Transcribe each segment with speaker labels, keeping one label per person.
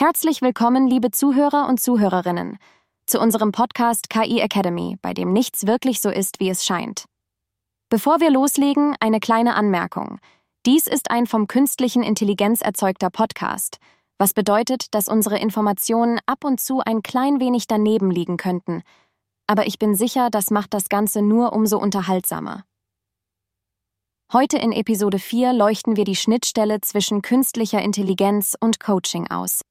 Speaker 1: Herzlich willkommen, liebe Zuhörer und Zuhörerinnen, zu unserem Podcast KI Academy, bei dem nichts wirklich so ist, wie es scheint. Bevor wir loslegen, eine kleine Anmerkung. Dies ist ein vom künstlichen Intelligenz erzeugter Podcast, was bedeutet, dass unsere Informationen ab und zu ein klein wenig daneben liegen könnten. Aber ich bin sicher, das macht das Ganze nur umso unterhaltsamer. Heute in Episode 4 leuchten wir die Schnittstelle zwischen künstlicher Intelligenz und Coaching aus.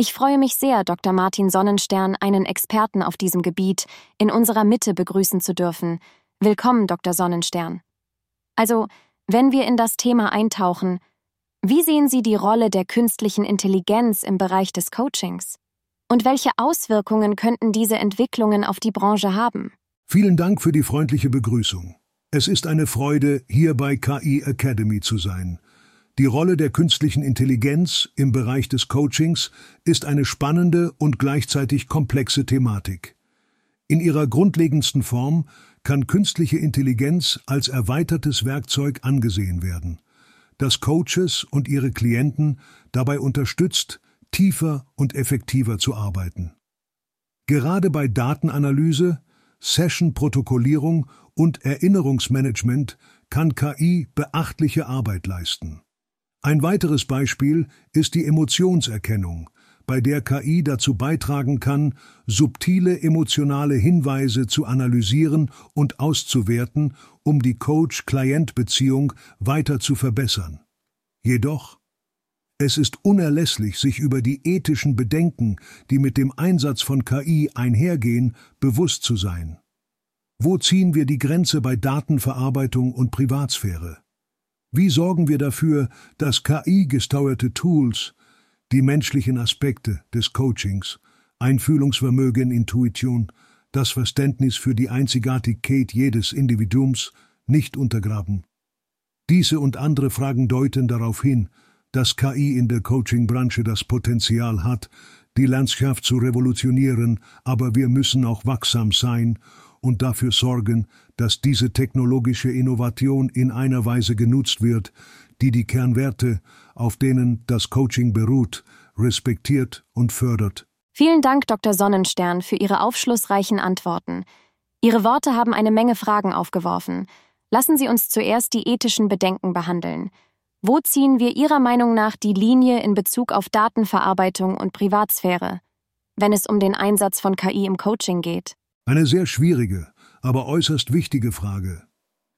Speaker 1: Ich freue mich sehr, Dr. Martin Sonnenstern, einen Experten auf diesem Gebiet, in unserer Mitte begrüßen zu dürfen. Willkommen, Dr. Sonnenstern. Also, wenn wir in das Thema eintauchen, wie sehen Sie die Rolle der künstlichen Intelligenz im Bereich des Coachings? Und welche Auswirkungen könnten diese Entwicklungen auf die Branche haben?
Speaker 2: Vielen Dank für die freundliche Begrüßung. Es ist eine Freude, hier bei KI Academy zu sein. Die Rolle der künstlichen Intelligenz im Bereich des Coachings ist eine spannende und gleichzeitig komplexe Thematik. In ihrer grundlegendsten Form kann künstliche Intelligenz als erweitertes Werkzeug angesehen werden, das Coaches und ihre Klienten dabei unterstützt, tiefer und effektiver zu arbeiten. Gerade bei Datenanalyse, Session-Protokollierung und Erinnerungsmanagement kann KI beachtliche Arbeit leisten. Ein weiteres Beispiel ist die Emotionserkennung, bei der KI dazu beitragen kann, subtile emotionale Hinweise zu analysieren und auszuwerten, um die Coach-Klient-Beziehung weiter zu verbessern. Jedoch, es ist unerlässlich, sich über die ethischen Bedenken, die mit dem Einsatz von KI einhergehen, bewusst zu sein. Wo ziehen wir die Grenze bei Datenverarbeitung und Privatsphäre? Wie sorgen wir dafür, dass KI-gesteuerte Tools die menschlichen Aspekte des Coachings, Einfühlungsvermögen, Intuition, das Verständnis für die Einzigartigkeit jedes Individuums nicht untergraben? Diese und andere Fragen deuten darauf hin, dass KI in der Coaching-Branche das Potenzial hat, die Landschaft zu revolutionieren, aber wir müssen auch wachsam sein und dafür sorgen, dass diese technologische Innovation in einer Weise genutzt wird, die die Kernwerte, auf denen das Coaching beruht, respektiert und fördert.
Speaker 1: Vielen Dank, Dr. Sonnenstern, für Ihre aufschlussreichen Antworten. Ihre Worte haben eine Menge Fragen aufgeworfen. Lassen Sie uns zuerst die ethischen Bedenken behandeln. Wo ziehen wir Ihrer Meinung nach die Linie in Bezug auf Datenverarbeitung und Privatsphäre, wenn es um den Einsatz von KI im Coaching geht?
Speaker 2: Eine sehr schwierige, aber äußerst wichtige Frage.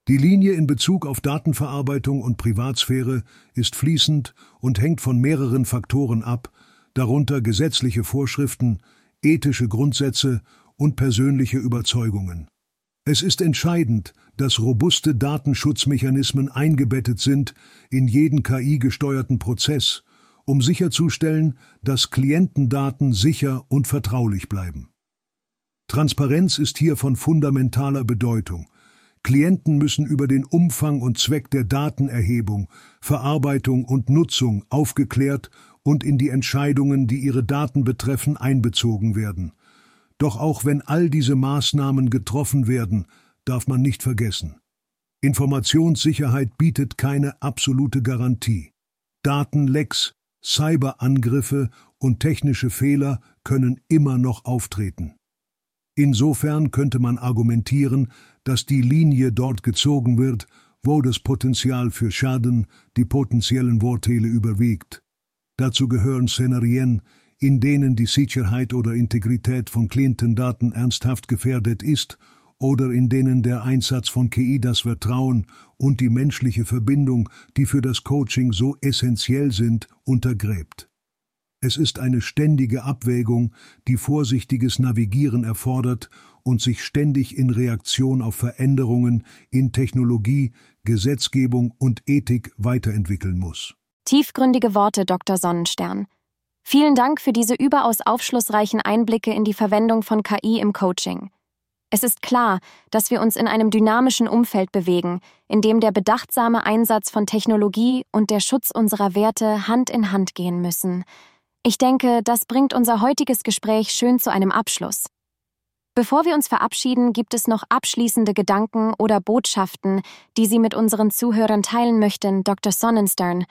Speaker 2: Die Linie in Bezug auf Datenverarbeitung und Privatsphäre ist fließend und hängt von mehreren Faktoren ab, darunter gesetzliche Vorschriften, ethische Grundsätze und persönliche Überzeugungen. Es ist entscheidend, dass robuste Datenschutzmechanismen eingebettet sind in jeden KI-gesteuerten Prozess, um sicherzustellen, dass Klientendaten sicher und vertraulich bleiben. Transparenz ist hier von fundamentaler Bedeutung. Klienten müssen über den Umfang und Zweck der Datenerhebung, Verarbeitung und Nutzung aufgeklärt und in die Entscheidungen, die ihre Daten betreffen, einbezogen werden. Doch auch wenn all diese Maßnahmen getroffen werden, darf man nicht vergessen. Informationssicherheit bietet keine absolute Garantie. Datenlecks, Cyberangriffe und technische Fehler können immer noch auftreten. Insofern könnte man argumentieren, dass die Linie dort gezogen wird, wo das Potenzial für Schaden die potenziellen Vorteile überwiegt. Dazu gehören Szenarien, in denen die Sicherheit oder Integrität von Klientendaten ernsthaft gefährdet ist oder in denen der Einsatz von KI das Vertrauen und die menschliche Verbindung, die für das Coaching so essentiell sind, untergräbt. Es ist eine ständige Abwägung, die vorsichtiges Navigieren erfordert und sich ständig in Reaktion auf Veränderungen in Technologie, Gesetzgebung und Ethik weiterentwickeln muss.
Speaker 1: Tiefgründige Worte, Dr. Sonnenstern. Vielen Dank für diese überaus aufschlussreichen Einblicke in die Verwendung von KI im Coaching. Es ist klar, dass wir uns in einem dynamischen Umfeld bewegen, in dem der bedachtsame Einsatz von Technologie und der Schutz unserer Werte Hand in Hand gehen müssen. Ich denke, das bringt unser heutiges Gespräch schön zu einem Abschluss. Bevor wir uns verabschieden, gibt es noch abschließende Gedanken oder Botschaften, die Sie mit unseren Zuhörern teilen möchten, Dr. Sonnenstern.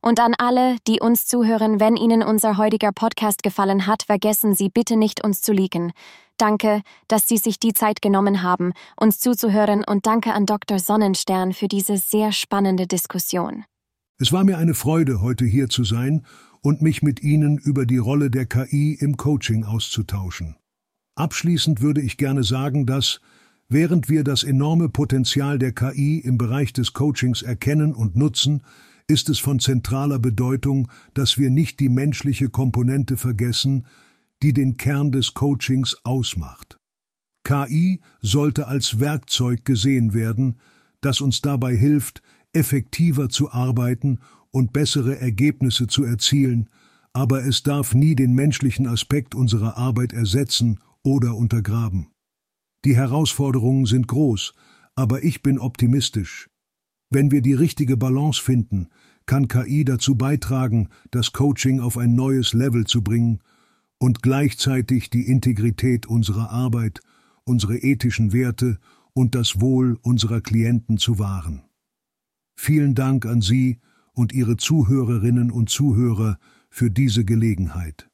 Speaker 1: Und an alle, die uns zuhören, wenn Ihnen unser heutiger Podcast gefallen hat, vergessen Sie bitte nicht, uns zu liken. Danke, dass Sie sich die Zeit genommen haben, uns zuzuhören und danke an Dr. Sonnenstern für diese sehr spannende Diskussion.
Speaker 2: Es war mir eine Freude, heute hier zu sein und mich mit Ihnen über die Rolle der KI im Coaching auszutauschen. Abschließend würde ich gerne sagen, dass, während wir das enorme Potenzial der KI im Bereich des Coachings erkennen und nutzen, ist es von zentraler Bedeutung, dass wir nicht die menschliche Komponente vergessen, die den Kern des Coachings ausmacht. KI sollte als Werkzeug gesehen werden, das uns dabei hilft, effektiver zu arbeiten und bessere Ergebnisse zu erzielen, aber es darf nie den menschlichen Aspekt unserer Arbeit ersetzen oder untergraben. Die Herausforderungen sind groß, aber ich bin optimistisch. Wenn wir die richtige Balance finden, kann KI dazu beitragen, das Coaching auf ein neues Level zu bringen und gleichzeitig die Integrität unserer Arbeit, unsere ethischen Werte und das Wohl unserer Klienten zu wahren. Vielen Dank an Sie und Ihre Zuhörerinnen und Zuhörer für diese Gelegenheit.